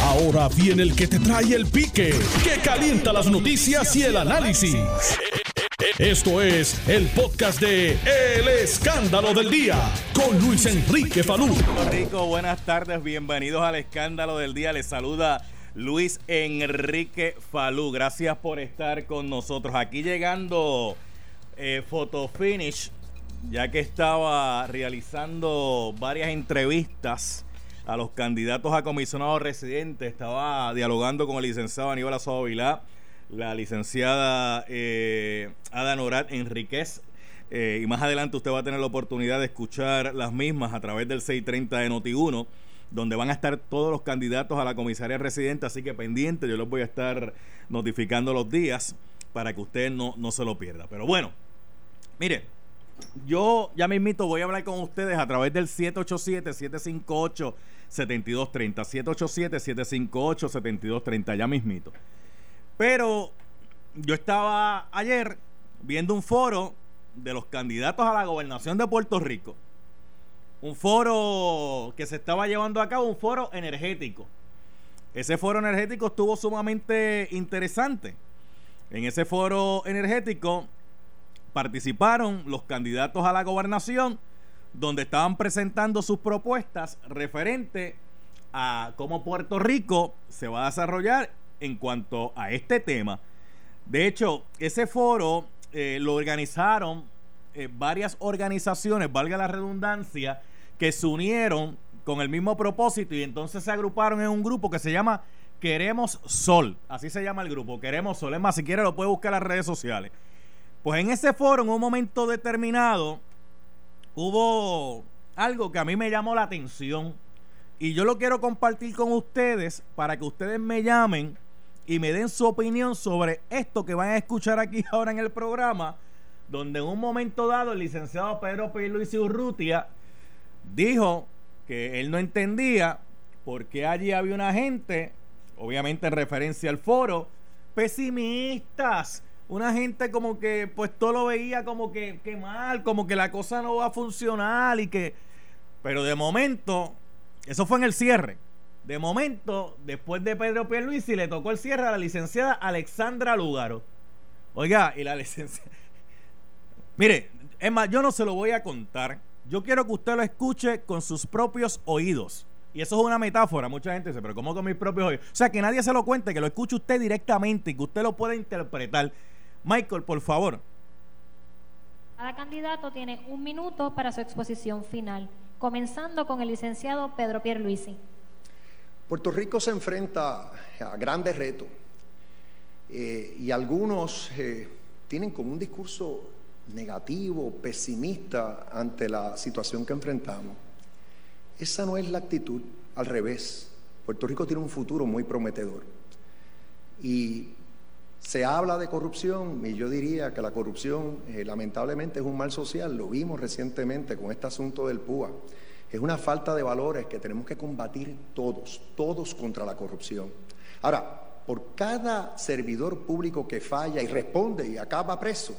Ahora viene el que te trae el pique, que calienta las noticias y el análisis. Esto es el podcast de El Escándalo del Día con Luis Enrique Falú. Rico, buenas tardes, bienvenidos al Escándalo del Día. Les saluda Luis Enrique Falú. Gracias por estar con nosotros. Aquí llegando eh, Photo Finish, ya que estaba realizando varias entrevistas a los candidatos a comisionado residente, estaba dialogando con el licenciado Aníbal Azoa Vilá, la licenciada eh, Ada Norat Enríquez, eh, y más adelante usted va a tener la oportunidad de escuchar las mismas a través del 630 de Noti1, donde van a estar todos los candidatos a la comisaría residente, así que pendiente, yo los voy a estar notificando los días para que usted no, no se lo pierda. Pero bueno, mire, yo ya mismito voy a hablar con ustedes a través del 787-758-7230. 787-758-7230, ya mismito. Pero yo estaba ayer viendo un foro de los candidatos a la gobernación de Puerto Rico. Un foro que se estaba llevando a cabo, un foro energético. Ese foro energético estuvo sumamente interesante. En ese foro energético participaron los candidatos a la gobernación, donde estaban presentando sus propuestas referente a cómo Puerto Rico se va a desarrollar en cuanto a este tema. De hecho, ese foro eh, lo organizaron eh, varias organizaciones, valga la redundancia, que se unieron con el mismo propósito y entonces se agruparon en un grupo que se llama Queremos Sol. Así se llama el grupo, Queremos Sol. Es más, si quiere lo puede buscar en las redes sociales. Pues en ese foro, en un momento determinado, hubo algo que a mí me llamó la atención y yo lo quiero compartir con ustedes para que ustedes me llamen y me den su opinión sobre esto que van a escuchar aquí ahora en el programa, donde en un momento dado el licenciado Pedro P. Luis Urrutia dijo que él no entendía por qué allí había una gente, obviamente en referencia al foro, pesimistas una gente como que pues todo lo veía como que, que, mal, como que la cosa no va a funcionar y que... Pero de momento, eso fue en el cierre. De momento, después de Pedro Pierluisi, le tocó el cierre a la licenciada Alexandra Lugaro. Oiga, y la licenciada... Mire, es más, yo no se lo voy a contar. Yo quiero que usted lo escuche con sus propios oídos. Y eso es una metáfora. Mucha gente dice, pero ¿cómo con mis propios oídos? O sea, que nadie se lo cuente, que lo escuche usted directamente y que usted lo pueda interpretar. Michael, por favor. Cada candidato tiene un minuto para su exposición final, comenzando con el licenciado Pedro Pierluisi. Puerto Rico se enfrenta a grandes retos eh, y algunos eh, tienen como un discurso negativo, pesimista ante la situación que enfrentamos. Esa no es la actitud, al revés. Puerto Rico tiene un futuro muy prometedor. Y se habla de corrupción y yo diría que la corrupción eh, lamentablemente es un mal social, lo vimos recientemente con este asunto del PUA. Es una falta de valores que tenemos que combatir todos, todos contra la corrupción. Ahora, por cada servidor público que falla y responde y acaba preso,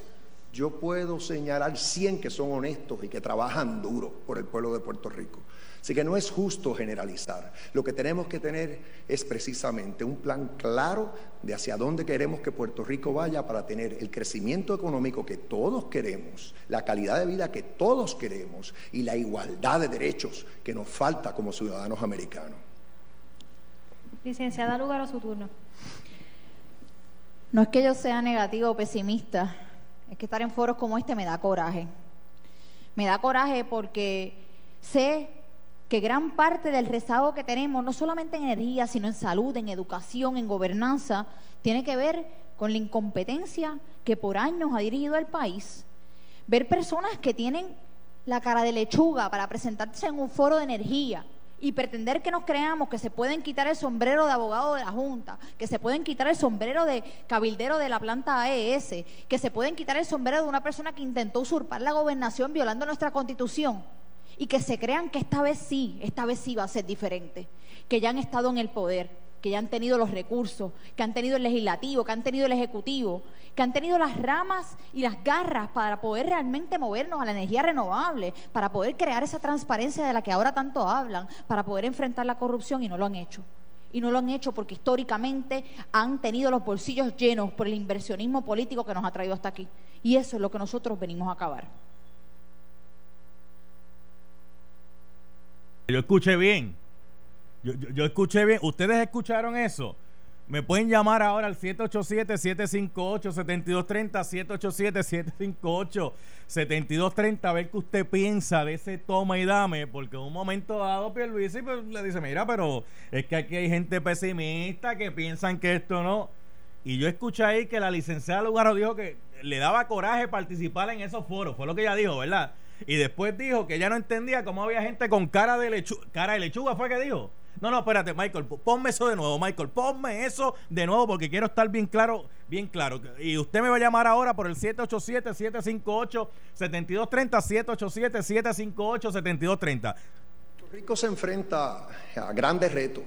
yo puedo señalar 100 que son honestos y que trabajan duro por el pueblo de Puerto Rico. Así que no es justo generalizar. Lo que tenemos que tener es precisamente un plan claro de hacia dónde queremos que Puerto Rico vaya para tener el crecimiento económico que todos queremos, la calidad de vida que todos queremos y la igualdad de derechos que nos falta como ciudadanos americanos. Licenciada Lugaro, su turno. No es que yo sea negativo o pesimista, es que estar en foros como este me da coraje. Me da coraje porque sé que gran parte del rezago que tenemos, no solamente en energía, sino en salud, en educación, en gobernanza, tiene que ver con la incompetencia que por años ha dirigido el país. Ver personas que tienen la cara de lechuga para presentarse en un foro de energía y pretender que nos creamos que se pueden quitar el sombrero de abogado de la Junta, que se pueden quitar el sombrero de cabildero de la planta AES, que se pueden quitar el sombrero de una persona que intentó usurpar la gobernación violando nuestra constitución y que se crean que esta vez sí, esta vez sí va a ser diferente, que ya han estado en el poder, que ya han tenido los recursos, que han tenido el legislativo, que han tenido el ejecutivo, que han tenido las ramas y las garras para poder realmente movernos a la energía renovable, para poder crear esa transparencia de la que ahora tanto hablan, para poder enfrentar la corrupción y no lo han hecho. y no lo han hecho porque históricamente han tenido los bolsillos llenos por el inversionismo político que nos ha traído hasta aquí. Y eso es lo que nosotros venimos a acabar. Yo escuché bien. Yo, escuché bien. ¿Ustedes escucharon eso? Me pueden llamar ahora al 787-758-7230, 787-758-7230, a ver qué usted piensa de ese toma y dame, porque un momento dado Pierluisi pues, le dice, mira, pero es que aquí hay gente pesimista que piensan que esto no... Y yo escuché ahí que la licenciada Lugaro dijo que le daba coraje participar en esos foros, fue lo que ella dijo, ¿verdad? Y después dijo que ella no entendía cómo había gente con cara de lechuga, cara de lechuga fue que dijo. No, no, espérate, Michael, ponme eso de nuevo, Michael, ponme eso de nuevo porque quiero estar bien claro, bien claro. Y usted me va a llamar ahora por el 787-758-7230, 787-758-7230. Puerto Rico se enfrenta a grandes retos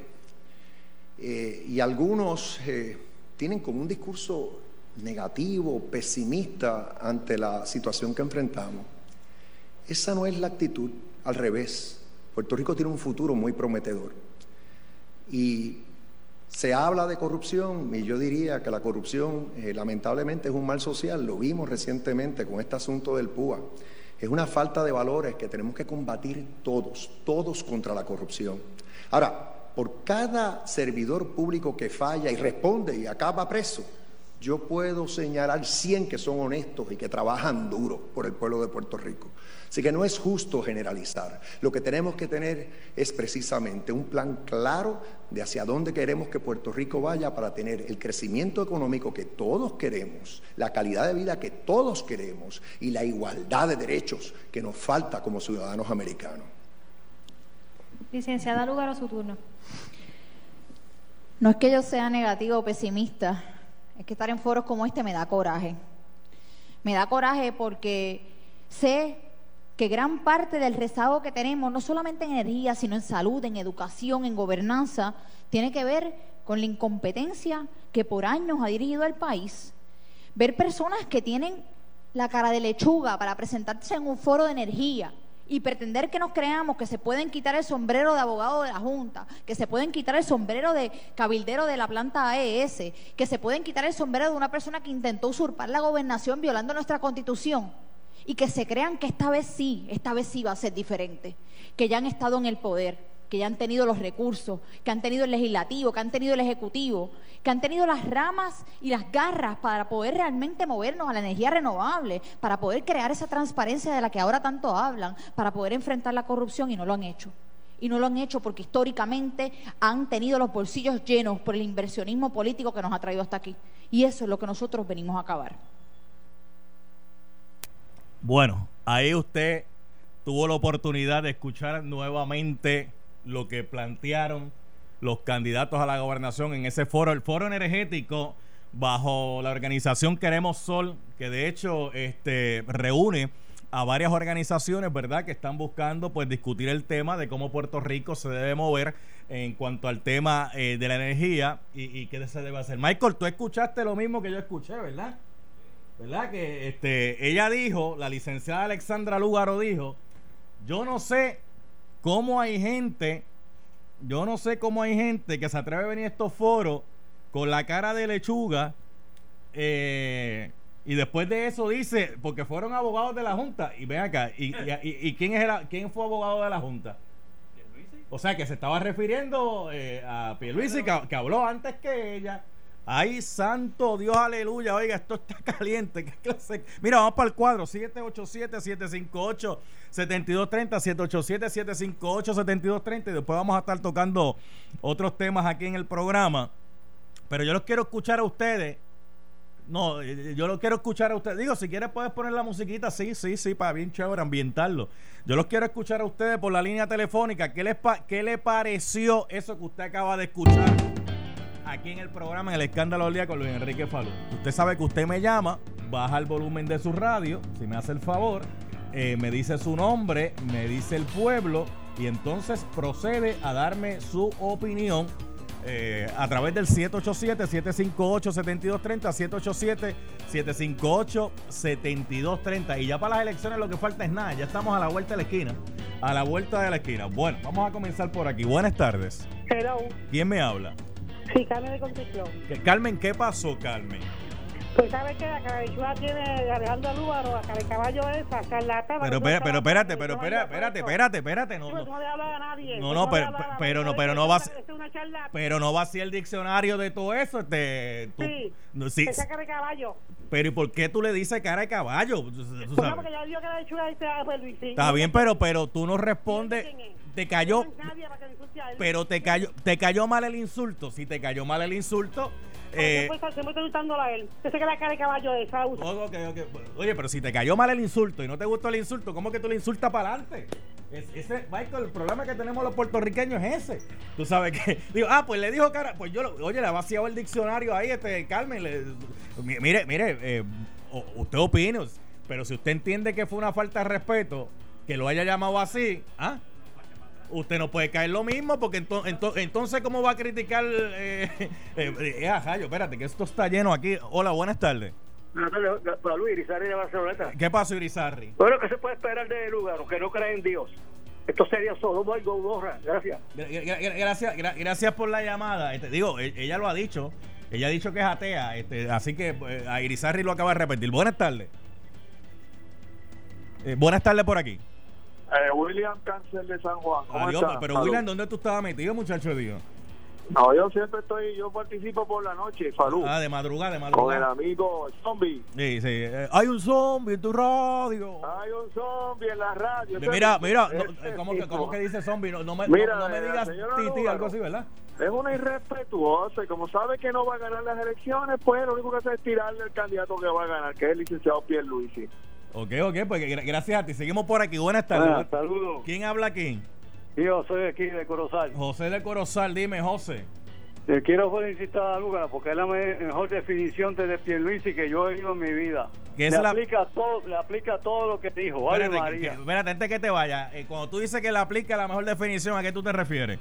eh, y algunos eh, tienen como un discurso negativo, pesimista ante la situación que enfrentamos. Esa no es la actitud, al revés. Puerto Rico tiene un futuro muy prometedor. Y se habla de corrupción y yo diría que la corrupción eh, lamentablemente es un mal social, lo vimos recientemente con este asunto del PUA. Es una falta de valores que tenemos que combatir todos, todos contra la corrupción. Ahora, por cada servidor público que falla y responde y acaba preso, yo puedo señalar 100 que son honestos y que trabajan duro por el pueblo de Puerto Rico. Así que no es justo generalizar. Lo que tenemos que tener es precisamente un plan claro de hacia dónde queremos que Puerto Rico vaya para tener el crecimiento económico que todos queremos, la calidad de vida que todos queremos y la igualdad de derechos que nos falta como ciudadanos americanos. Licenciada Lugar a su turno. No es que yo sea negativa o pesimista, es que estar en foros como este me da coraje. Me da coraje porque sé que gran parte del rezago que tenemos, no solamente en energía, sino en salud, en educación, en gobernanza, tiene que ver con la incompetencia que por años ha dirigido el país. Ver personas que tienen la cara de lechuga para presentarse en un foro de energía y pretender que nos creamos que se pueden quitar el sombrero de abogado de la Junta, que se pueden quitar el sombrero de cabildero de la planta AES, que se pueden quitar el sombrero de una persona que intentó usurpar la gobernación violando nuestra constitución y que se crean que esta vez sí, esta vez sí va a ser diferente, que ya han estado en el poder, que ya han tenido los recursos, que han tenido el legislativo, que han tenido el ejecutivo, que han tenido las ramas y las garras para poder realmente movernos a la energía renovable, para poder crear esa transparencia de la que ahora tanto hablan, para poder enfrentar la corrupción y no lo han hecho. Y no lo han hecho porque históricamente han tenido los bolsillos llenos por el inversionismo político que nos ha traído hasta aquí. Y eso es lo que nosotros venimos a acabar. Bueno, ahí usted tuvo la oportunidad de escuchar nuevamente lo que plantearon los candidatos a la gobernación en ese foro, el foro energético bajo la organización Queremos Sol, que de hecho este, reúne a varias organizaciones, ¿verdad?, que están buscando pues discutir el tema de cómo Puerto Rico se debe mover en cuanto al tema eh, de la energía y, qué se debe hacer. Michael, tú escuchaste lo mismo que yo escuché, ¿verdad? ¿verdad? Que este, ella dijo, la licenciada Alexandra Lugaro dijo, yo no sé cómo hay gente, yo no sé cómo hay gente que se atreve a venir a estos foros con la cara de lechuga eh, y después de eso dice, porque fueron abogados de la Junta, y ven acá, ¿y, y, quién, es quién fue abogado de la Junta? O sea, que se estaba refiriendo eh, a Pierluisi, que, que habló antes que ella. Ay, santo Dios, aleluya. Oiga, esto está caliente. Mira, vamos para el cuadro. 787-758-7230. 787-758-7230. Y después vamos a estar tocando otros temas aquí en el programa. Pero yo los quiero escuchar a ustedes. No, yo los quiero escuchar a ustedes. Digo, si quieres puedes poner la musiquita. Sí, sí, sí, para bien chévere ambientarlo. Yo los quiero escuchar a ustedes por la línea telefónica. ¿Qué les, qué le pareció eso que usted acaba de escuchar? Aquí en el programa, en el escándalo del día con Luis Enrique Falú. Usted sabe que usted me llama, baja el volumen de su radio, si me hace el favor, eh, me dice su nombre, me dice el pueblo y entonces procede a darme su opinión eh, a través del 787-758-7230, 787-758-7230. Y ya para las elecciones lo que falta es nada, ya estamos a la vuelta de la esquina. A la vuelta de la esquina. Bueno, vamos a comenzar por aquí. Buenas tardes. Hello. ¿Quién me habla? Sí, Carmen de Concepción. Carmen, ¿qué pasó, Carmen? Pues sabes que la cabechuda tiene Alejandro Lúbaro, la de caballo esa, charlatana. Pero, pero trabaja, espérate, pero espérate, espérate, espérate, eso. no, Pues no, no le habla a nadie. No, pues no, pero- a pero no, pero no Es una charlatana. pero no va así el diccionario de todo eso, este, tú- Sí, no, sí, que saca de caballo. pero ¿y por qué tú le dices cara de caballo? Pues porque ya dijo que la lechuga dice a Luis. Está bien, pero, pero tú no respondes, te cayó, pero te cayó, te cayó mal el insulto. Si te cayó mal el insulto, eh, Se me está insultándola a él. Usted se que la cara de caballo esa usa. Oh, ok, ok. Oye, pero si te cayó mal el insulto y no te gustó el insulto, ¿cómo que tú le insultas para adelante? Es- ese, Michael, el problema que tenemos los puertorriqueños es ese. Tú sabes que, digo, ah, pues le dijo cara, pues yo, oye, le ha vaciado el diccionario ahí, este, Carmen, le- mire, mire, eh, usted opina, pero si usted entiende que fue una falta de respeto, que lo haya llamado así, ¿ah? Usted no puede caer lo mismo porque ento- ento- entonces ¿cómo va a criticar? Eh, eh, eh, rayo, espérate, que esto está lleno aquí. Hola, buenas tardes. Buenas tardes, para Luis Irizarry de Barcelona. ¿Qué pasó, Irizarry? Bueno, ¿qué se puede esperar de lugar que no cree en Dios? Esto sería Sodoma y Gomorra. Gracias. Gra- gra- gra- Gracias, gra- gracias por la llamada. Este, digo, e- ella lo ha dicho. Ella ha dicho que es atea. Este, así que pues, a Irizarry lo acaba de repetir. Buenas tardes. Eh, buenas tardes por aquí. Eh, William Cáncer de San Juan. ¿Cómo Adiós, estás? pero Salud. William, ¿dónde tú estabas metido, muchacho de Dios? No, yo siempre estoy, yo participo por la noche, salud. Ah, de madrugada, de con el madrugada. amigo Zombie. Sí, sí. Eh, hay un zombie en tu radio. Hay un zombie en la radio. Mira, mira, no, eh, ¿cómo, que, ¿cómo que dice zombie? No, no me, Mira, no, me eh, digas titi, Lugaro. algo así, ¿verdad? Es una irrespetuosa y como sabe que no va a ganar las elecciones, pues lo único que hace es tirarle al candidato que va a ganar, que es el licenciado Pierluisi. Ok, ok, pues gra- gracias a ti. Seguimos por aquí. Buenas tardes. Buenas, saludos. ¿Quién habla aquí? Yo soy aquí de Corozal. José de Corozal, dime, José. Le quiero felicitar a Lugaro porque es la me- mejor definición de Pierluisi que yo he oído en mi vida. Le, la- aplica todo, le aplica todo lo que dijo. Vale, Espérate, que- María. que- espérate, antes que te vaya, eh, cuando tú dices que le aplica la mejor definición, ¿a qué tú te refieres?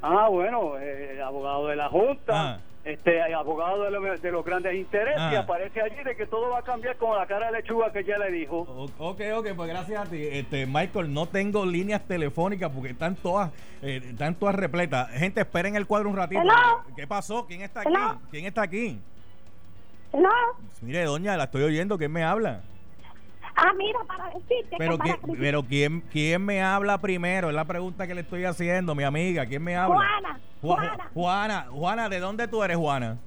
Ah, bueno, eh, abogado de la Junta, Ah. Este abogado de, lo- de los grandes intereses, Ah. y aparece allí de que todo va a cambiar con la cara de lechuga que ya le dijo. O- ok, ok, pues gracias a ti. Este, Michael, no tengo líneas telefónicas porque están todas, eh, están todas repletas. Gente, esperen el cuadro un ratito. Hello. ¿Qué pasó? ¿Quién está aquí? Hello. ¿Quién está aquí? No. Mire, doña, la estoy oyendo. ¿Quién me habla? Ah, mira, para decirte Pero, que para ¿quién, pero ¿quién, ¿quién me habla primero? Es la pregunta que le estoy haciendo, mi amiga. ¿Quién me habla? Juana, Ju- Juana. Juana, Juana, ¿de dónde tú eres, Juana?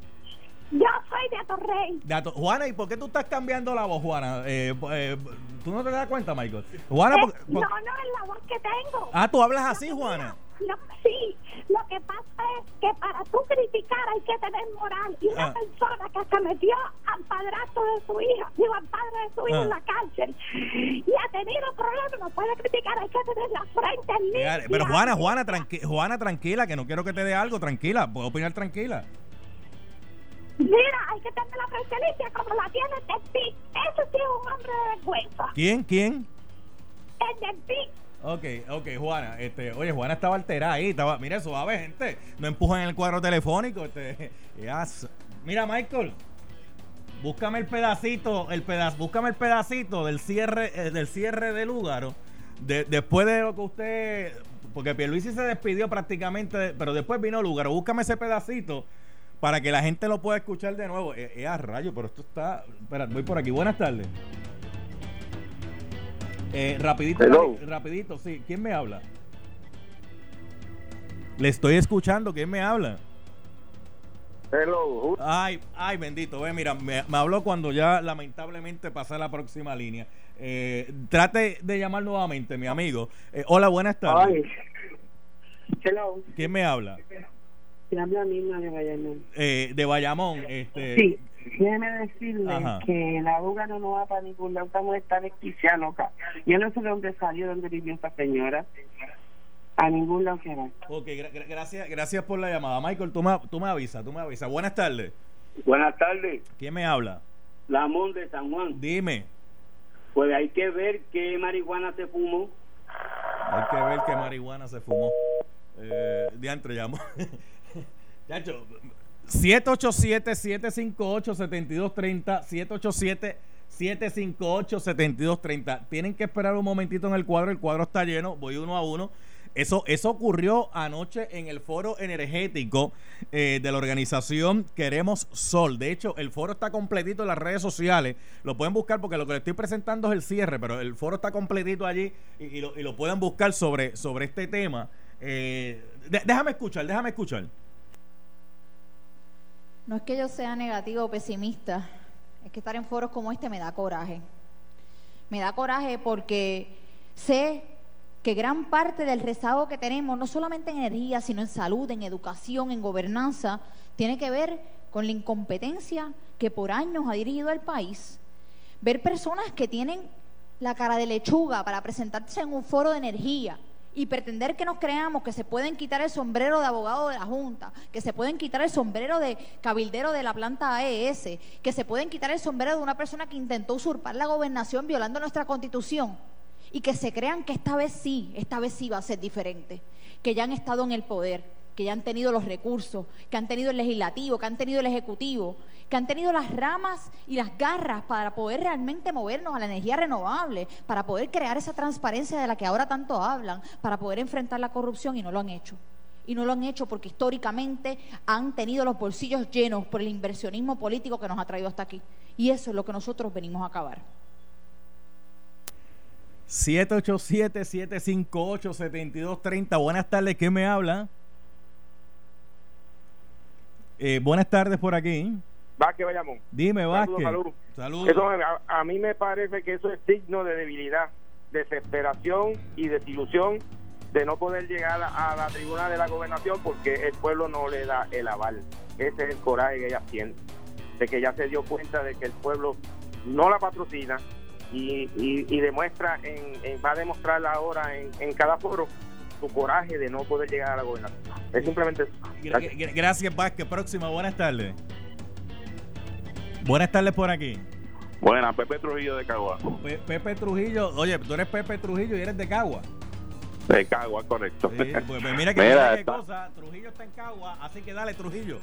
Yo soy de Atorrey. De Ato- Juana, ¿y por qué tú estás cambiando la voz, Juana? Eh, eh, ¿Tú no te das cuenta, Michael? Juana, Eh, por- no, no, es la voz que tengo. ah, tú hablas así, Juana. Lo- sí, lo que pasa es que para tú criticar hay que tener moral. Y una Ah. persona que se metió al padrastro de su hija, digo, al padre de su hija Ah. en la cárcel y ha tenido problemas, no puede criticar, hay que tener la frente limpia. Pero Juana, Juana, tranqui- Juana, tranquila, que no quiero que te dé algo, tranquila, puedo opinar tranquila. Mira, hay que tener la frente limpia como la tiene el. Ese sí es un hombre de vergüenza. ¿Quién? ¿Quién? El del. Ok, ok, Juana, este, oye, Juana estaba alterada ahí, estaba, mire, suave, gente, no empujan el cuadro telefónico, este, mira, Michael, búscame el pedacito, el pedazo, búscame el pedacito del cierre, eh, del cierre del Lúgaro, de- después de lo que usted, porque Pierluisi se despidió prácticamente, pero después vino Lúgaro, búscame ese pedacito para que la gente lo pueda escuchar de nuevo, eh, eh, a rayo, pero esto está, espera, voy por aquí, buenas tardes. Eh, rapidito, Hello. rapidito, sí. ¿Quién me habla? Le estoy escuchando. ¿Quién me habla? Hello, Ay, ay, bendito. Ve, mira, me, me habló cuando ya lamentablemente pasé a la próxima línea. Eh, trate de llamar nuevamente, mi amigo. Eh, hola, buenas tardes. Hello. ¿Quién me habla? Nina de Bayamón. Eh, de Bayamón. Este, Sí, déjeme decirle Ajá. que la Uga no, no va para ningún lado, estamos esta desquiciada loca. Yo no sé de dónde salió, dónde vivió esta señora. A ningún lado que va. Ok, gra- gra- gracias, gracias por la llamada. Michael, tú me, tú me avisas, tú me avisas. Buenas tardes. Buenas tardes, ¿Quién me habla? Lamón de San Juan. Dime. Pues hay que ver qué marihuana se fumó. Hay que ver qué marihuana se fumó. Eh, diantre, llamo. Chacho, 787-758-7230. 787-758-7230. Tienen que esperar un momentito en el cuadro. El cuadro está lleno. Voy uno a uno. Eso, eso ocurrió anoche en el foro energético eh, de la organización Queremos Sol. De hecho, el foro está completito en las redes sociales. Lo pueden buscar porque lo que le estoy presentando es el cierre, pero el foro está completito allí y, lo, pueden buscar sobre, sobre este tema. Eh, déjame escuchar, déjame escuchar. No es que yo sea negativo o pesimista, es que estar en foros como este me da coraje. Me da coraje porque sé que gran parte del rezago que tenemos, no solamente en energía, sino en salud, en educación, en gobernanza, tiene que ver con la incompetencia que por años ha dirigido el país. Ver personas que tienen la cara de lechuga para presentarse en un foro de energía, y pretender que nos creamos que se pueden quitar el sombrero de abogado de la Junta, que se pueden quitar el sombrero de cabildero de la planta AES, que se pueden quitar el sombrero de una persona que intentó usurpar la gobernación violando nuestra constitución y que se crean que esta vez sí, esta vez sí va a ser diferente, que ya han estado en el poder, que ya han tenido los recursos, que han tenido el legislativo, que han tenido el ejecutivo, que han tenido las ramas y las garras para poder realmente movernos a la energía renovable, para poder crear esa transparencia de la que ahora tanto hablan, para poder enfrentar la corrupción y no lo han hecho. Y no lo han hecho porque históricamente han tenido los bolsillos llenos por el inversionismo político que nos ha traído hasta aquí. Y eso es lo que nosotros venimos a acabar. 787-758-7230. Buenas tardes, ¿quién me habla? Eh, buenas tardes por aquí. Vázquez Bayamón. Dime, Vázquez. Saludos, Eso, a, mí me parece que eso es signo de debilidad, desesperación y desilusión de no poder llegar a, la tribuna de la gobernación porque el pueblo no le da el aval. Ese es el coraje que ella tiene, de que ya se dio cuenta de que el pueblo no la patrocina y, y, demuestra, en, va a demostrar ahora en, en cada foro su coraje de no poder llegar a la gobernación. Es simplemente eso. Gracias, Gracias Vázquez. Próxima, buenas tardes. Buenas tardes por aquí. Buenas, Pepe Trujillo de Cagua. Pepe Trujillo, oye, tú eres Pepe Trujillo y eres de Cagua. De Cagua, correcto. Pues, pues, mira que mira, cosa, Trujillo está en Cagua, así que dale Trujillo.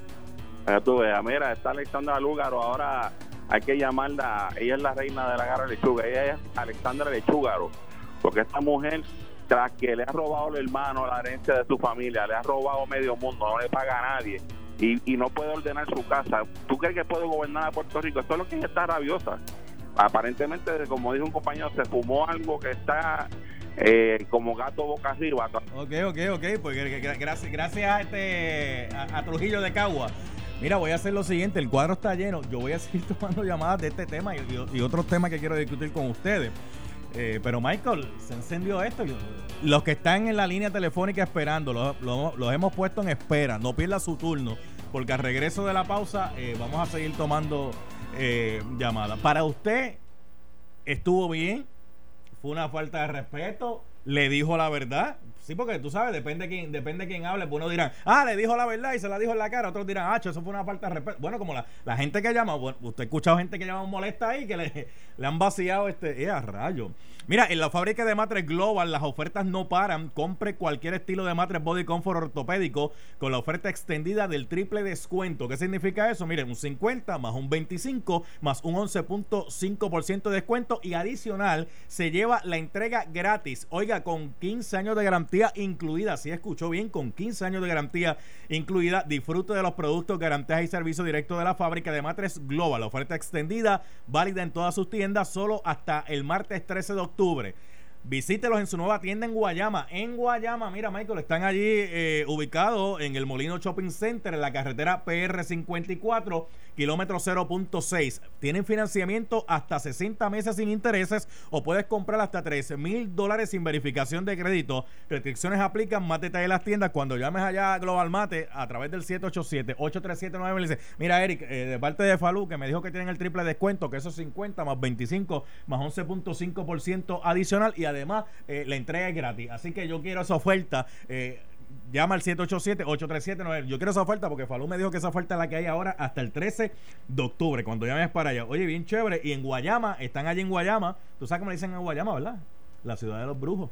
Ya tú veas, mira, está Alexandra Lúgaro, ahora hay que llamarla, ella es la reina de la garra lechuga, ella es Alexandra Lechúgaro, porque esta mujer, tras que le ha robado el hermano la herencia de su familia, le ha robado medio mundo, no le paga a nadie, y, no puede ordenar su casa. ¿Tú crees que puede gobernar a Puerto Rico? Esto es lo que está rabiosa. Aparentemente, como dijo un compañero, se fumó algo que está eh, como gato boca arriba. Ok, ok, ok. Pues gracias, gracias a, este, a, Trujillo de Cagua. Mira, voy a hacer lo siguiente, el cuadro está lleno, yo voy a seguir tomando llamadas de este tema y, otros temas que quiero discutir con ustedes. Eh, pero Michael, se encendió esto. Los que están en la línea telefónica esperando, los, los hemos puesto en espera. No pierda su turno porque al regreso de la pausa eh, vamos a seguir tomando eh, llamadas. Para usted, ¿estuvo bien? ¿Fue una falta de respeto? ¿Le dijo la verdad? Sí, porque tú sabes, depende de quién, depende quién hable. Pues uno dirán, ah, le dijo la verdad y se la dijo en la cara. Otros dirán, ah, eso fue una falta de respeto. Bueno, como la, la gente que llama, usted ha escuchado gente que llama molesta ahí, que le, han vaciado este, eh, rayo. Mira, en la fábrica de matres Global las ofertas no paran. Compre cualquier estilo de matres Body Comfort ortopédico con la oferta extendida del triple descuento. ¿Qué significa eso? Miren, un 50 más un 25 más un 11.5% de descuento y adicional se lleva la entrega gratis. Oiga, con 15 años de garantía incluida. Si escuchó bien, con 15 años de garantía incluida. Disfrute de los productos, garantías y servicios directos de la fábrica de matres Global. Oferta extendida, válida en todas sus tiendas, solo hasta el martes 13 de octubre. Visítelos en su nueva tienda en Guayama. En Guayama, mira, Michael, están allí eh, ubicados en el Molino Shopping Center, en la carretera PR54 kilómetro 0.6. Tienen financiamiento hasta 60 meses sin intereses o puedes comprar hasta 13 mil dólares sin verificación de crédito. Restricciones aplican, más en las tiendas. Cuando llames allá a Global Mate a través del 787-837-9 dice, mira Eric, eh, de parte de Falú que me dijo que tienen el triple descuento, que esos 50 más 25 más 11.5% adicional y además eh, la entrega es gratis. Así que yo quiero esa oferta. Eh, Llama al 787-837-9. Yo quiero esa oferta porque Falú me dijo que esa oferta es la que hay ahora hasta el 13 de octubre, cuando llames para allá. Oye, bien chévere. Y en Guayama, están allí en Guayama. Tú sabes cómo le dicen en Guayama, ¿verdad? La ciudad de los brujos.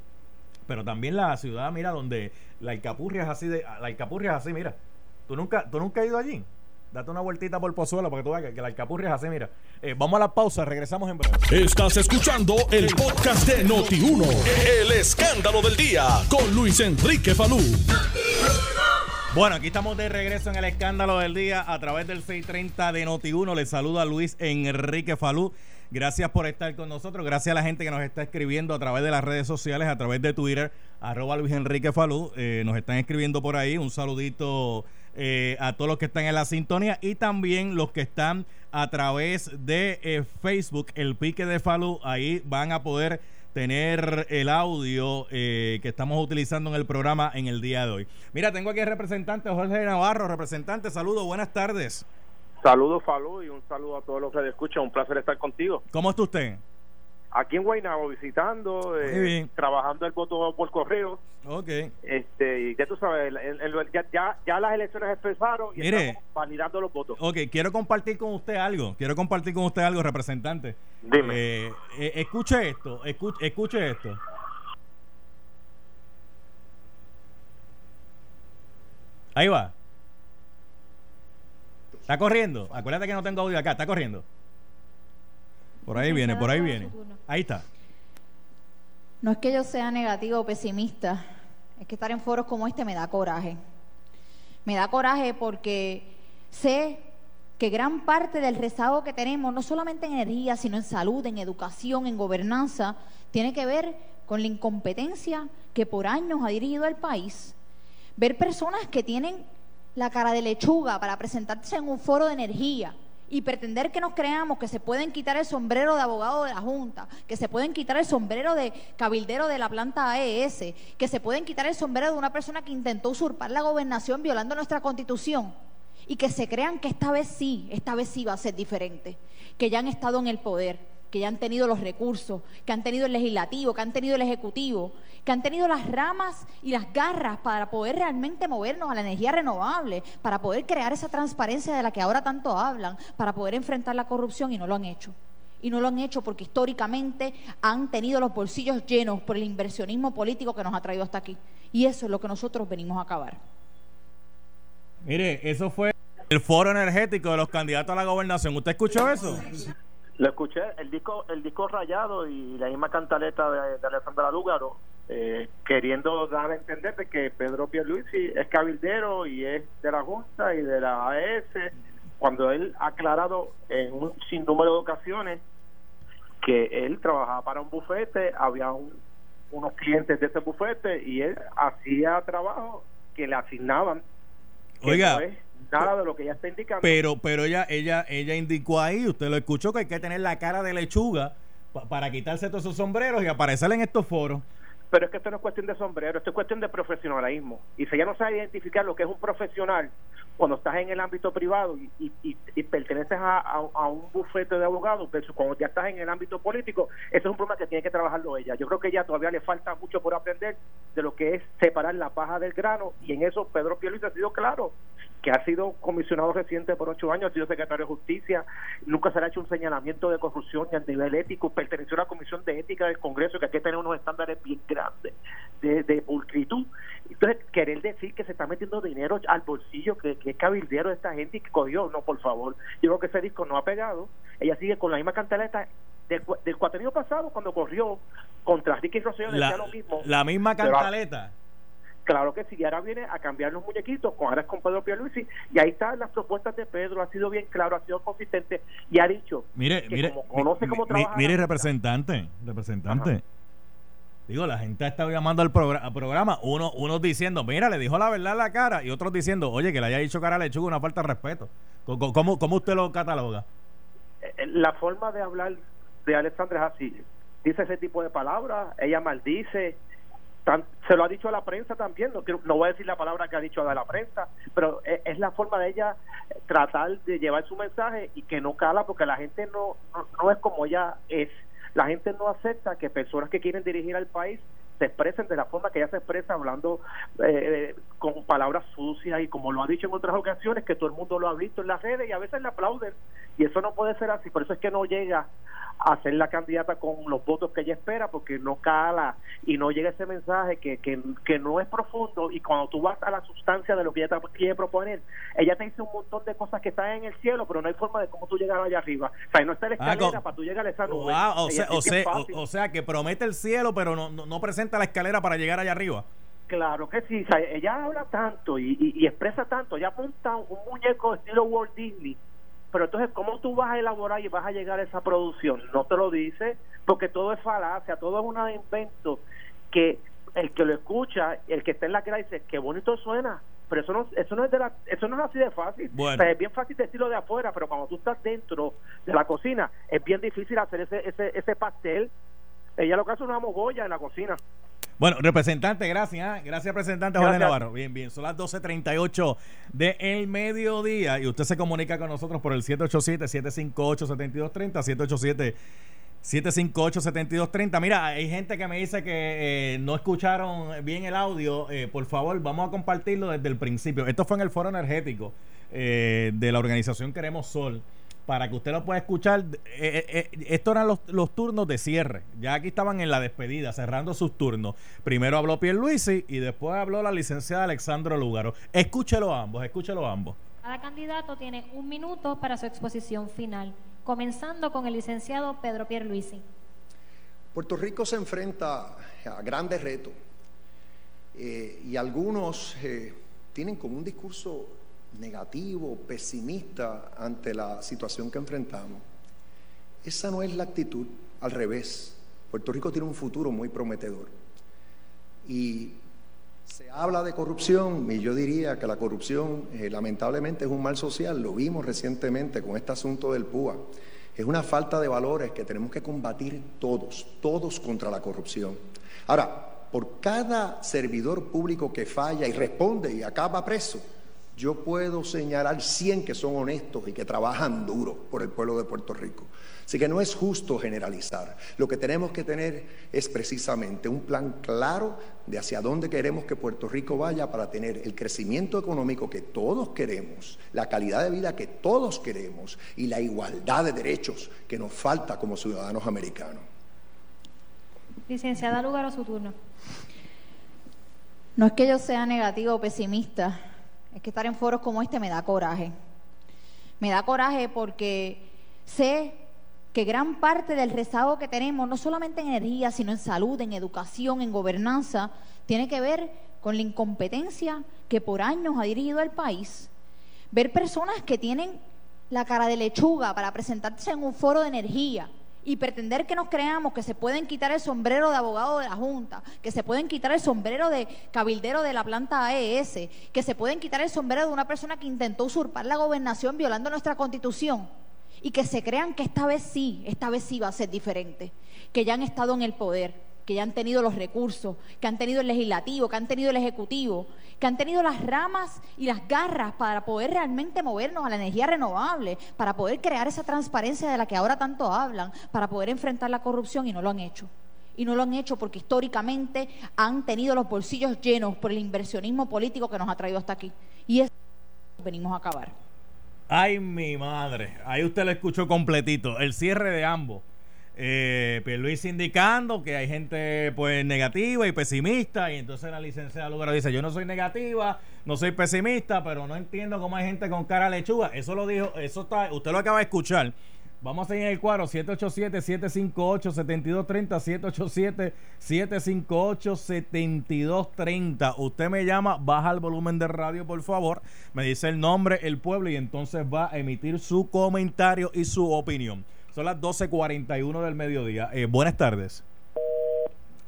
Pero también la ciudad, mira, donde la alcapurria es así, de, la alcapurria es así, mira. ¿Tú nunca, ¿Tú nunca has ido allí? Date una vueltita por Pozuelo para que tú veas que, que la alcapurria es así, mira. Eh, vamos a la pausa, regresamos en breve. Estás escuchando el podcast de Noti1. El escándalo del día con Luis Enrique Falú. Bueno, aquí estamos de regreso en el escándalo del día a través del 630 de Noti1. Les saluda Luis Enrique Falú. Gracias por estar con nosotros. Gracias a la gente que nos está escribiendo a través de las redes sociales, a través de Twitter, arroba Luis Enrique Falú. Eh, nos están escribiendo por ahí. Un saludito eh, a todos los que están en la sintonía y también los que están a través de eh, Facebook, el pique de Falú. Ahí van a poder tener el audio eh, que estamos utilizando en el programa en el día de hoy. Mira, tengo aquí el representante Jorge Navarro. Representante, saludos, buenas tardes. Saludos, Falú, y un saludo a todos los que te escuchan. Un placer estar contigo. ¿Cómo está usted? Aquí en Guaynabo, visitando, eh, trabajando el voto por correo. Ok. Este, y ya tú sabes, el- el- el- ya, ya, ya las elecciones empezaron y Mire. estamos validando los votos. Ok, quiero compartir con usted algo. Quiero compartir con usted algo, representante. Dime. Eh, eh, escuche esto, escuche, escuche esto. Ahí va. Está corriendo. Acuérdate que no tengo audio acá. Está corriendo. Por ahí viene, por ahí viene. Ahí está. No es que yo sea negativo o pesimista, es que estar en foros como este me da coraje. Me da coraje porque sé que gran parte del rezago que tenemos, no solamente en energía, sino en salud, en educación, en gobernanza, tiene que ver con la incompetencia que por años ha dirigido el país. Ver personas que tienen la cara de lechuga para presentarse en un foro de energía y pretender que nos creamos que se pueden quitar el sombrero de abogado de la Junta, que se pueden quitar el sombrero de cabildero de la planta AES, que se pueden quitar el sombrero de una persona que intentó usurpar la gobernación violando nuestra constitución y que se crean que esta vez sí, esta vez sí va a ser diferente, que ya han estado en el poder, que ya han tenido los recursos, que han tenido el legislativo, que han tenido el ejecutivo, que han tenido las ramas y las garras para poder realmente movernos a la energía renovable, para poder crear esa transparencia de la que ahora tanto hablan, para poder enfrentar la corrupción y no lo han hecho. Y no lo han hecho porque históricamente han tenido los bolsillos llenos por el inversionismo político que nos ha traído hasta aquí. Y eso es lo que nosotros venimos a acabar. Mire, eso fue el foro energético de los candidatos a la gobernación. ¿Usted escuchó eso? Lo escuché, el disco, el disco rayado y la misma cantaleta de, de Alessandra Lúgaro, eh, queriendo dar a entender de que Pedro Pierluisi es cabildero y es de la Junta y de la AES, cuando él ha aclarado en un sinnúmero de ocasiones que él trabajaba para un bufete, había un- unos clientes de ese bufete y él hacía trabajo que le asignaban. Oiga, no es nada de lo que ella está indicando. Pero, pero ella, ella, ella indicó ahí, usted lo escuchó, que hay que tener la cara de lechuga pa- para quitarse todos esos sombreros y aparecer en estos foros. Pero es que esto no es cuestión de sombrero, esto es cuestión de profesionalismo. Y si ya no sabe identificar lo que es un profesional cuando estás en el ámbito privado y, y- y- y perteneces a, a- a un bufete de abogados, pero cuando ya estás en el ámbito político, ese es un problema que tiene que trabajarlo ella. Yo creo que ella todavía le falta mucho por aprender de lo que es separar la paja del grano y en eso Pedro Pierluisi ha sido claro que ha sido comisionado reciente por ocho años, ha sido secretario de Justicia, nunca se le ha hecho un señalamiento de corrupción ni a nivel ético, perteneció a la Comisión de Ética del Congreso, que hay que tener unos estándares bien grandes de, de pulcritud. Entonces, querer decir que se está metiendo dinero al bolsillo, que, que es cabildero de esta gente y que cogió, no, por favor. Yo creo que ese disco no ha pegado. Ella sigue con la misma cantaleta del, del pasado, cuando corrió contra Ricky Rosselló, decía lo mismo. la misma cantaleta. Claro que sí, y ahora viene a cambiar los muñequitos, con ahora es con Pedro Pierluisi, y ahí están las propuestas de Pedro, ha sido bien claro, ha sido consistente, y ha dicho Mire, que mire, como conoce cómo trabaja mire, representante, representante. Digo, la gente ha estado llamando al al programa, uno, unos diciendo, mira, le dijo la verdad en la cara, y otros diciendo, oye, que le haya dicho cara a lechuga, una falta de respeto. ¿Cómo, cómo, cómo usted lo cataloga? eh, la forma de hablar de Alexandra es así, dice ese tipo de palabras, ella maldice, tan- se lo ha dicho a la prensa también, no, no voy a decir la palabra que ha dicho a la prensa, pero es, es la forma de ella eh, tratar de llevar su mensaje y que no cala porque la gente no, no, no es como ella es. La gente no acepta que personas que quieren dirigir al país se expresen de la forma que ella se expresa, hablando eh, con palabras sucias y como lo ha dicho en otras ocasiones, que todo el mundo lo ha visto en las redes y a veces le aplauden. Y eso no puede ser así, por eso es que no llega a ser la candidata con los votos que ella espera, porque no cala y no llega ese mensaje que, que, que no es profundo. Y cuando tú vas a la sustancia de lo que ella te quiere proponer, ella te dice un montón de cosas que están en el cielo, pero no hay forma de cómo tú llegar allá arriba. O sea, no está la Ah, escalera para tú llegar a esa nube. Wow, o, sea, o, sea, o sea, que promete el cielo, pero no, no, no presenta la escalera para llegar allá arriba. Claro que sí, o sea, ella habla tanto y, y- y expresa tanto, ella apunta un muñeco estilo Walt Disney, pero entonces, ¿cómo tú vas a elaborar y vas a llegar a esa producción? No te lo dice, porque todo es falacia, todo es un invento que el que lo escucha, el que está en la cara dice, qué bonito suena, pero eso no, eso no es de la, eso no es así de fácil. Bueno. O sea, es bien fácil decirlo de afuera, pero cuando tú estás dentro de la cocina, es bien difícil hacer ese, ese, ese pastel. Ella lo que hace es una mogolla en la cocina. Bueno, representante, gracias. ¿ah? Gracias, representante Jorge Gracias. Navarro. Bien, bien. Son las 12.38 de el mediodía y usted se comunica con nosotros por el 787-758-7230, 787-758-7230. Mira, hay gente que me dice que eh, no escucharon bien el audio. Eh, por favor, vamos a compartirlo desde el principio. Esto fue en el foro energético eh, de la organización Queremos Sol para que usted lo pueda escuchar. Eh, eh, eh, estos eran los, los turnos de cierre. Ya aquí estaban en la despedida, cerrando sus turnos. Primero habló Pierluisi y después habló la licenciada Alexandro Lúgaro. Escúchelo ambos, escúchelo ambos. Cada candidato tiene un minuto para su exposición final, comenzando con el licenciado Pedro Pierluisi. Puerto Rico se enfrenta a grandes retos eh, y algunos eh, tienen como un discurso negativo, pesimista ante la situación que enfrentamos. Esa no es la actitud, al revés. Puerto Rico tiene un futuro muy prometedor. Y se habla de corrupción y yo diría que la corrupción eh, lamentablemente es un mal social, lo vimos recientemente con este asunto del PUA. Es una falta de valores que tenemos que combatir todos, todos contra la corrupción. Ahora, por cada servidor público que falla y responde y acaba preso, yo puedo señalar 100 que son honestos y que trabajan duro por el pueblo de Puerto Rico. Así que no es justo generalizar. Lo que tenemos que tener es precisamente un plan claro de hacia dónde queremos que Puerto Rico vaya para tener el crecimiento económico que todos queremos, la calidad de vida que todos queremos y la igualdad de derechos que nos falta como ciudadanos americanos. Licenciada Lugaro, su turno. No es que yo sea negativa o pesimista, es que estar en foros como este me da coraje. Me da coraje porque sé que gran parte del rezago que tenemos, no solamente en energía, sino en salud, en educación, en gobernanza, tiene que ver con la incompetencia que por años ha dirigido el país. Ver personas que tienen la cara de lechuga para presentarse en un foro de energía y pretender que nos creamos que se pueden quitar el sombrero de abogado de la Junta, que se pueden quitar el sombrero de cabildero de la planta AES, que se pueden quitar el sombrero de una persona que intentó usurpar la gobernación violando nuestra constitución y que se crean que esta vez sí, esta vez sí va a ser diferente, que ya han estado en el poder, que ya han tenido los recursos, que han tenido el legislativo, que han tenido el ejecutivo, que han tenido las ramas y las garras para poder realmente movernos a la energía renovable, para poder crear esa transparencia de la que ahora tanto hablan, para poder enfrentar la corrupción y no lo han hecho. Y no lo han hecho porque históricamente han tenido los bolsillos llenos por el inversionismo político que nos ha traído hasta aquí. Y eso venimos a acabar. Ay, mi madre. Ahí usted lo escuchó completito. El cierre de ambos. Eh, Luis indicando que hay gente pues negativa y pesimista y entonces la licenciada Lugaro dice yo no soy negativa, no soy pesimista, pero no entiendo cómo hay gente con cara lechuga. Eso lo dijo, eso está, usted lo acaba de escuchar. Vamos a seguir en el cuadro 787-758-7230, 787-758-7230. Usted me llama, baja el volumen de radio, por favor, me dice el nombre, el pueblo y entonces va a emitir su comentario y su opinión. Son las 12.41 del mediodía. Eh, buenas tardes.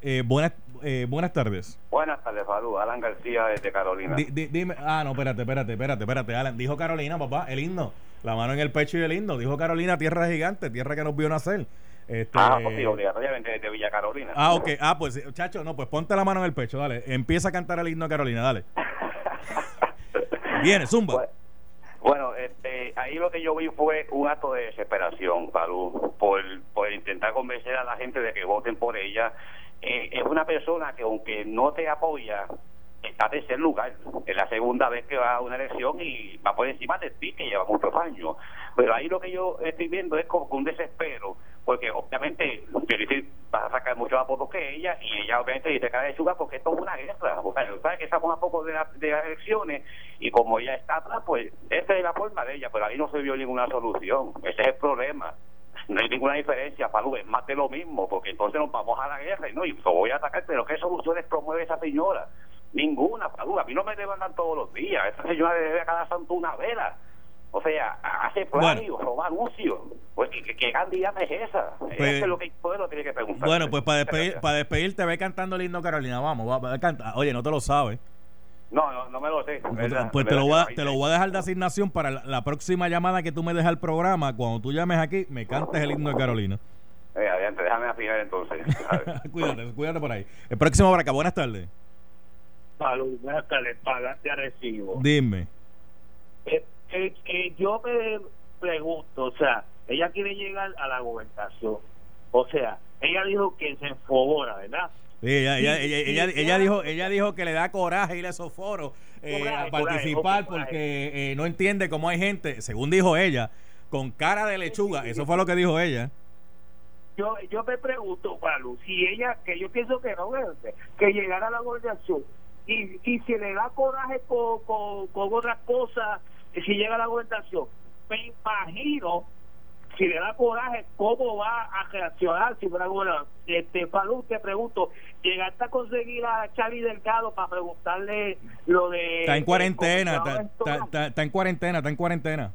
Eh, buenas, eh, buenas tardes. Buenas tardes, Falú. Alan García desde Carolina. Di- di- dime, ah, no, espérate, espérate, espérate, espérate, Alan. Dijo Carolina, papá, el himno. La mano en el pecho y el himno. Dijo Carolina, tierra gigante, tierra que nos vio nacer. Este, Ah, pues sí, obligatoriamente desde Villa Carolina. Ah, ok. Ah, pues, chacho, no, pues ponte la mano en el pecho, dale. Empieza a cantar el himno de Carolina, dale. Viene, zumba. Bueno, este, ahí lo que yo vi fue un acto de desesperación, Falú, por, por intentar convencer a la gente de que voten por ella. Eh, es una persona que aunque no te apoya, está a tercer lugar. Es la segunda vez que va a una elección y va por encima de ti, que lleva muchos años. Pero ahí lo que yo estoy viendo es como un desespero, porque obviamente Pierluisi va a sacar mucho más votos que ella y ella obviamente dice cara de chuga porque esto es una guerra. O sea, sabe que estamos a poco de, la- de las elecciones y como ella está atrás, pues esa es la forma de ella, pero ahí no se vio ninguna solución. Ese es el problema. No hay ninguna diferencia, Palú, es más de lo mismo, porque entonces nos vamos a la guerra y no, y lo voy a atacar, pero ¿qué soluciones promueve esa señora? Ninguna, Palú, a mí no me levantan todos los días, esa señora debe a cada santo una vela. O sea, hace plagio, roba anuncios. Pues, ¿qué, qué, qué candidata es esa? Pues- Eso es lo que el pueblo tiene que preguntar. Bueno, pues para despedir, para despedirte, ve cantando lindo Carolina. Vamos, va, va a cantar. Oye, no te lo sabes. No, no, no me lo sé. ¿verdad? Pues te ¿Verdad lo, voy a, te lo voy a dejar de asignación para la, la próxima llamada que tú me dejas al programa. Cuando tú llames aquí, me cantes el himno de Carolina. Eh, adelante, déjame afinar entonces. Cuídate, cuídate por ahí. El próximo para acá. Buenas tardes. Salud, buenas tardes, pagaste a recibo. Dime. Eh, eh, eh, yo me pregunto, o sea, ella quiere llegar a la gobernación. O sea, ella dijo que se enfogora, ¿verdad? Sí, ella, ella, ella, ella, ella dijo, ella dijo que le da coraje ir a esos foros eh, Coraje, a participar coraje. porque eh, no entiende cómo hay gente, según dijo ella, con cara de lechuga. Eso fue lo que dijo ella. Yo, yo me pregunto, Palu, si ella, que yo pienso que no, que llegara a la gobernación y, y si le da coraje con, con, con otras cosas, si llega la gobernación, me imagino si le da coraje, ¿cómo va a reaccionar si fuera gobernador? Este, Falú, te pregunto, ¿llegaste a conseguir a Charlie Delgado para preguntarle lo de... Está en cuarentena, está, está- está- está en cuarentena, está en cuarentena.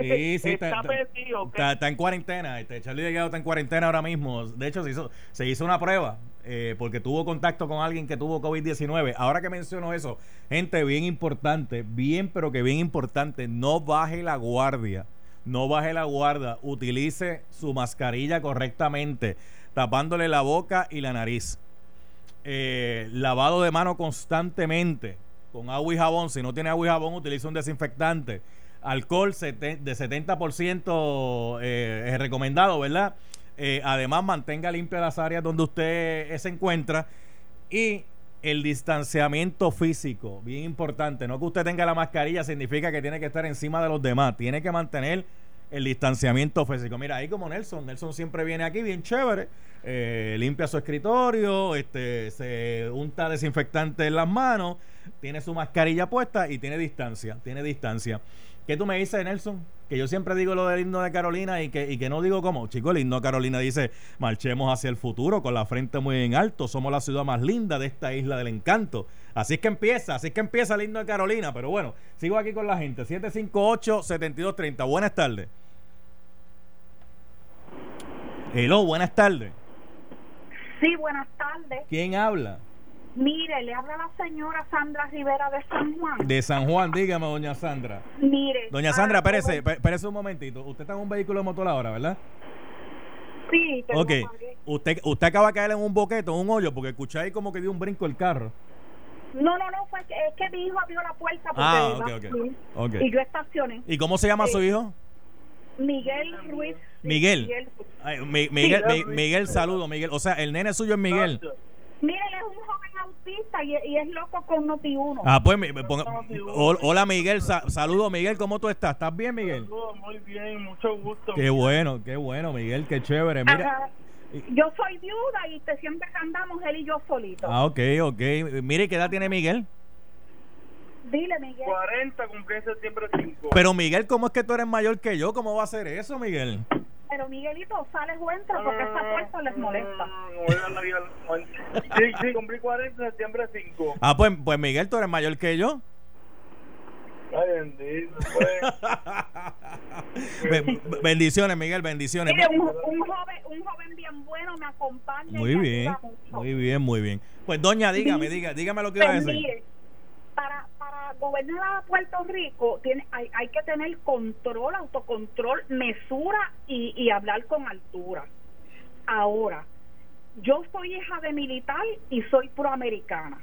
Sí, sí, está, perdido. está en cuarentena. Este, Charlie Delgado está en cuarentena ahora mismo. De hecho, se hizo, se hizo una prueba eh, porque tuvo contacto con alguien que tuvo COVID-19. Ahora que menciono eso, gente, bien importante, bien, pero que bien importante, no baje la guardia. No baje la guardia. Utilice su mascarilla correctamente, tapándole la boca y la nariz. Eh, lavado de mano constantemente con agua y jabón. Si no tiene agua y jabón, utiliza un desinfectante. Alcohol de 70% eh, es recomendado, ¿verdad? Eh, además, mantenga limpias las áreas donde usted eh, se encuentra. Y el distanciamiento físico, bien importante. No que usted tenga la mascarilla significa que tiene que estar encima de los demás. Tiene que mantener el distanciamiento físico. Mira, ahí como Nelson, Nelson siempre viene aquí bien chévere, eh, limpia su escritorio, este, se unta desinfectante en las manos, tiene su mascarilla puesta y tiene distancia, tiene distancia. ¿Qué tú me dices, Nelson? Que yo siempre digo lo del himno de Carolina y que, y que no digo cómo. Chico, el himno de Carolina dice, marchemos hacia el futuro con la frente muy en alto, somos la ciudad más linda de esta isla del encanto. Así es que empieza, así es que empieza el himno de Carolina. Pero bueno, sigo aquí con la gente. 758-7230. Buenas tardes. Hello, buenas tardes. Sí, buenas tardes. ¿Quién habla? Mire, le habla la señora Sandra Rivera de San Juan. De San Juan, dígame, doña Sandra. Mire. Doña Sandra, espérese, un momentito. Usted está en un vehículo de motor ahora, ¿verdad? Sí, tengo Ok. Usted, usted acaba de caer en un boquete, en un hoyo, porque escuché ahí como que dio un brinco el carro. No, no, no, fue que, es que mi hijo abrió la puerta porque Ah, iba ok, a ok. subir, Ok. y yo estacioné. ¿Y cómo se llama su Sí. hijo? Miguel Ruiz. Miguel. Miguel. Ay, Mi- Miguel, Sí. Mi- Miguel, saludo, Miguel. O sea, el nene suyo es Miguel. Mire, él es un joven y, y es loco con Noti1. Ah, pues, me ponga- hol- hola Miguel, sa- saludo Miguel, ¿cómo tú estás? ¿Estás bien, Miguel? Muy bien, mucho gusto. Qué bueno, qué bueno, Miguel, qué chévere. Mira, Ajá. Yo soy viuda y te siempre andamos él y yo solitos. ah, ok, ok. Mire, ¿qué edad tiene Miguel? Dile, Miguel. 40 cumplí en septiembre 5. Pero Miguel, ¿cómo es que tú eres mayor que yo? ¿Cómo va a ser eso, Miguel? Pero Miguelito, sales o entras porque esta puerta les molesta. Sí, sí, cumplí 40 en septiembre 5. Ah, pues, pues Miguel, tú eres mayor que yo. Ay, bendito. pues. Be- bendiciones, Miguel, bendiciones. Mire, un, un joven, un joven bien bueno me acompaña. Muy bien, muy bien, muy bien. Pues doña, dígame, diga, dígame lo que iba a Pues decir. Para, para gobernar a Puerto Rico tiene, hay, hay que tener control, autocontrol, mesura y, y hablar con altura. Ahora, yo soy hija de militar y soy proamericana,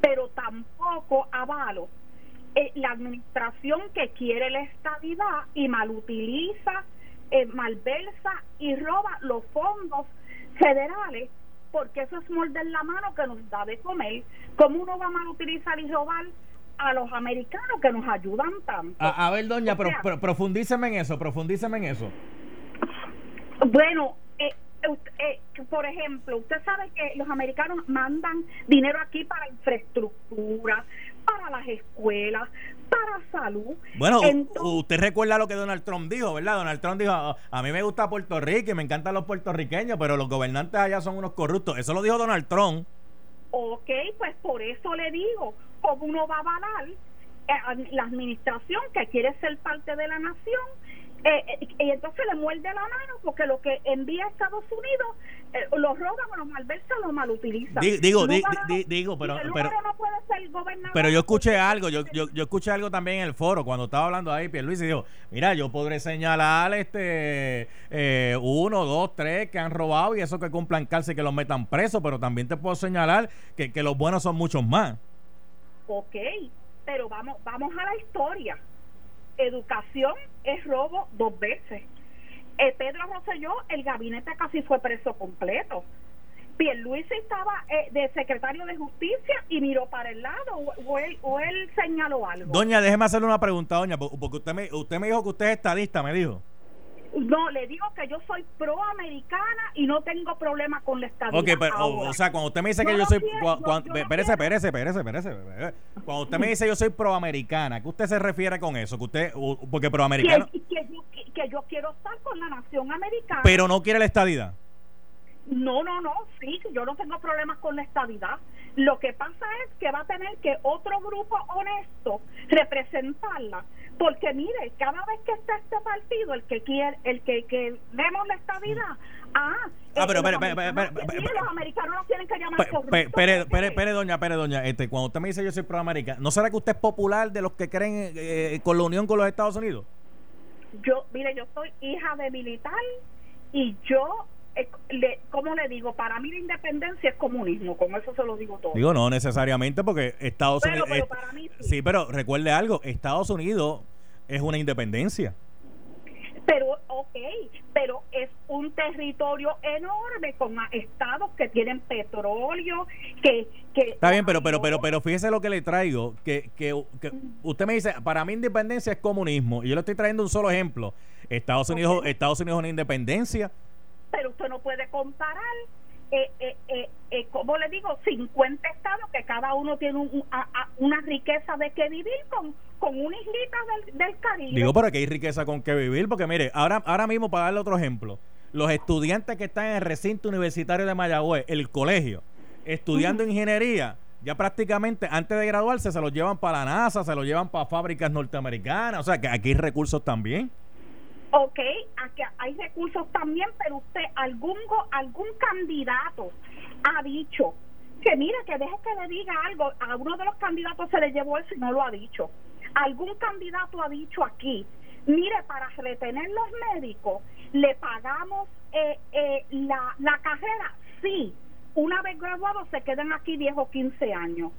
pero tampoco avalo eh, la administración que quiere la estabilidad y malutiliza, eh, malversa y roba los fondos federales porque eso es morder la mano que nos da de comer. ¿Cómo uno va a mal utilizar y robar a los americanos que nos ayudan tanto? A, a ver, doña, O pero, sea, profundíceme en eso, profundíceme en eso. Bueno, eh, ut- eh, por ejemplo, usted sabe que los americanos mandan dinero aquí para infraestructura, para las escuelas, para salud. Bueno, Entonces- usted recuerda lo que Donald Trump dijo, ¿verdad? Donald Trump dijo, "Ah, a mí me gusta Puerto Rico y me encantan los puertorriqueños, pero los gobernantes allá son unos corruptos. Eso lo dijo Donald Trump. Ok, pues por eso le digo, ¿cómo uno va a avalar eh, a la administración que quiere ser parte de la nación? Eh, eh, y entonces le muerde la mano porque lo que envía a Estados Unidos eh, lo roban o los malversan o lo malutilizan. Di- digo, di- Lúgaro- di- digo, pero- pero- Lúgaro no puede ser gobernador. Pero yo escuché algo, yo, yo, yo escuché algo también en el foro cuando estaba hablando ahí y dijo, mira, yo podré señalar este eh, uno, dos, tres que han robado y eso que cumplan cárcel y que los metan presos, pero también te puedo señalar que, que los buenos son muchos más. Ok, pero vamos, vamos a la historia. Educación es robo dos veces. Eh, Pedro Rosselló, el gabinete casi fue preso completo. Pierluisi estaba eh, de secretario de justicia y miró para el lado o, o él, o él señaló algo. Doña, déjeme hacerle una pregunta, doña, po- porque usted me, usted me dijo que usted es estadista, me dijo. No, le digo que yo soy proamericana y no tengo problema con la estadía. Ok, pero, o, sea, cuando usted me dice que yo soy... quiero, espérese, espérese, espérese, espérese. Cuando usted me dice yo soy proamericana, ¿qué usted se refiere con eso? Que usted, porque proamericano... que, que yo, que yo quiero estar con la nación americana. Pero no quiere la estadidad. No, no, no, sí, yo no tengo problemas con la estabilidad. Lo que pasa es que va a tener que otro grupo honesto representarla, porque mire, cada vez que está este partido, el que quiere, el que queremos la estabilidad, ah, Ah, eh, pero, espere, espere, mire, los americanos nos tienen que llamar Pere, doña, pere, doña, este, cuando usted me dice yo soy proamericana, ¿no será que usted es popular de los que creen eh, con la unión con los Estados Unidos? Yo, mire, yo soy hija de militar y yo, eh, le, ¿cómo le digo? Para mí la independencia es comunismo, con eso se lo digo todo. Digo, no necesariamente porque Estados Pero- Unidos... pero para mí sí. sí, pero recuerde algo, Estados Unidos es una independencia. Pero, ok, pero es un territorio enorme con estados que tienen petróleo, que... que Está bien, pero pero pero pero fíjese lo que le traigo, que, que, que usted me dice, para mí independencia es comunismo, y yo le estoy trayendo un solo ejemplo. Estados Unidos, Estados Unidos es una independencia. Pero usted no puede comparar, eh, eh, eh, eh, como le digo, 50 estados que cada uno tiene un- a- una riqueza de que vivir con, con una islita del, del Caribe. Digo, pero que hay riqueza con que vivir, porque mire, ahora, ahora mismo para darle otro ejemplo, los estudiantes que están en el recinto universitario de Mayagüez, el colegio, estudiando ingeniería, ya prácticamente antes de graduarse se los llevan para la NASA, se los llevan para fábricas norteamericanas, o sea que aquí hay recursos también. Ok, aquí hay recursos también, pero usted, algún, algún candidato ha dicho que mire, que deje que le diga algo, a uno de los candidatos se le llevó eso y no lo ha dicho. Algún candidato ha dicho aquí, mire, para retener los médicos, le pagamos eh, eh, la, la carrera, sí, una vez graduados se quedan aquí 10 o 15 años.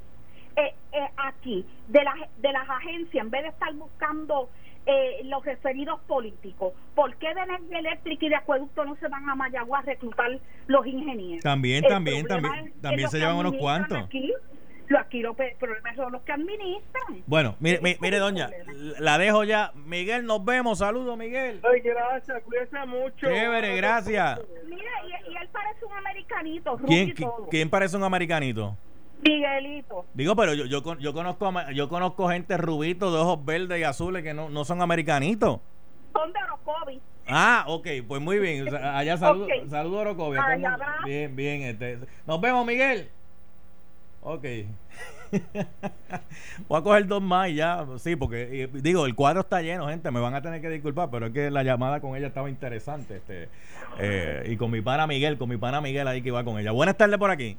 Eh, eh, aquí, de, las de las agencias, en vez de estar buscando eh, los referidos políticos, ¿por qué de energía eléctrica y de acueducto no se van a Mayagüez a reclutar los ingenieros? También, El también, también, es también se llevan unos cuantos. Aquí, lo aquí los problemas son los que administran. Bueno, mire, mire, mire, doña, la dejo ya. Miguel, nos vemos. Saludos, Miguel. Ay, gracias, cuídese mucho. Chévere, gracias. Mira, y, y él parece un americanito, ¿Quién, y todo. quién parece un americanito? Miguelito. Digo, pero yo, yo, con- yo conozco yo conozco gente rubito de ojos verdes y azules que no, no son americanitos. Son de Orocovi. Ah, ok, pues muy bien. O sea, Allá saludo, saludo a Orocovi, va. Bien, bien. Este. Nos vemos, Miguel. Ok. Voy a coger dos más y ya. Sí, porque digo, el cuadro está lleno, gente. Me van a tener que disculpar, pero es que la llamada con ella estaba interesante. Este, eh, y con mi pana Miguel, con mi pana Miguel ahí que iba con ella. Buenas tardes por aquí.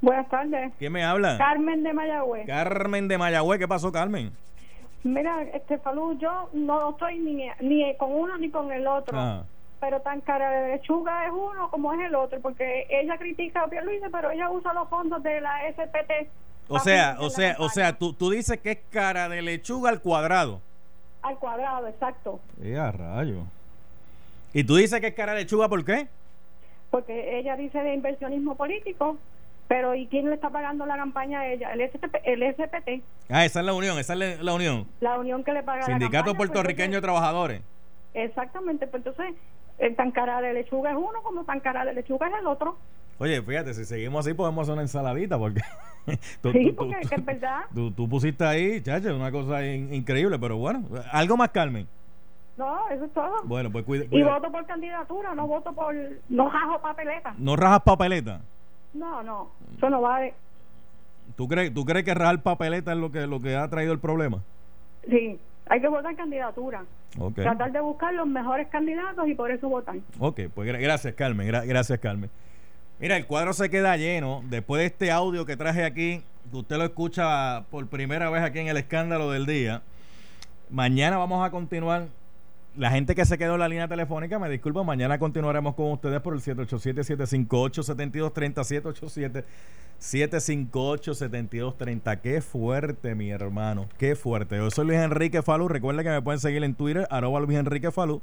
Buenas tardes. ¿Quién me habla? Carmen de Mayagüez. Carmen de Mayagüez. ¿Qué pasó, Carmen? Mira, este Falú, yo no estoy ni, ni con uno ni con el otro. Ah. Pero tan cara de lechuga es uno como es el otro, porque ella critica a Pierluisi, pero ella usa los fondos de la SPT. O sea, o sea, o sea, tú, tú dices que es cara de lechuga al cuadrado. Al cuadrado, exacto. Eh, a rayo. ¿Y tú dices que es cara de lechuga por qué? porque ella dice de inversionismo político, pero ¿y quién le está pagando la campaña a ella? El SPT, el SPT Ah, esa es la unión, esa es la- la unión. la unión que le paga la Sindicato campaña, pues, Puertorriqueño de Trabajadores. Exactamente, pues entonces, el tan cara de lechuga es uno, como tan cara de lechuga es el otro. Oye, fíjate, si seguimos así podemos hacer una ensaladita porque tú, sí, tú- porque tú- es verdad. tú- pusiste ahí, chacha, una cosa in- increíble, pero bueno, algo más Carmen. No, eso es todo. Bueno, pues cuida, Y cuida. voto por candidatura, no voto por. No jajo papeleta. No rajas papeleta. No, no, eso no vale. ¿Tú crees, ¿Tú crees que rajar papeleta es lo que, lo que ha traído el problema? Sí, hay que votar candidatura. Ok. Tratar de buscar los mejores candidatos y por eso votan. Ok, pues gra- gracias, Carmen. gra- gracias, Carmen. Mira, el cuadro se queda lleno. Después de este audio que traje aquí, que usted lo escucha por primera vez aquí en el escándalo del día. Mañana vamos a continuar. La gente que se quedó en la línea telefónica, me disculpo, mañana continuaremos con ustedes por el 787-758-7230, 787-758-7230. Qué fuerte, mi hermano, qué fuerte. Yo soy Luis Enrique Falú. Recuerden que me pueden seguir en Twitter, arroba Luis Enrique Falú,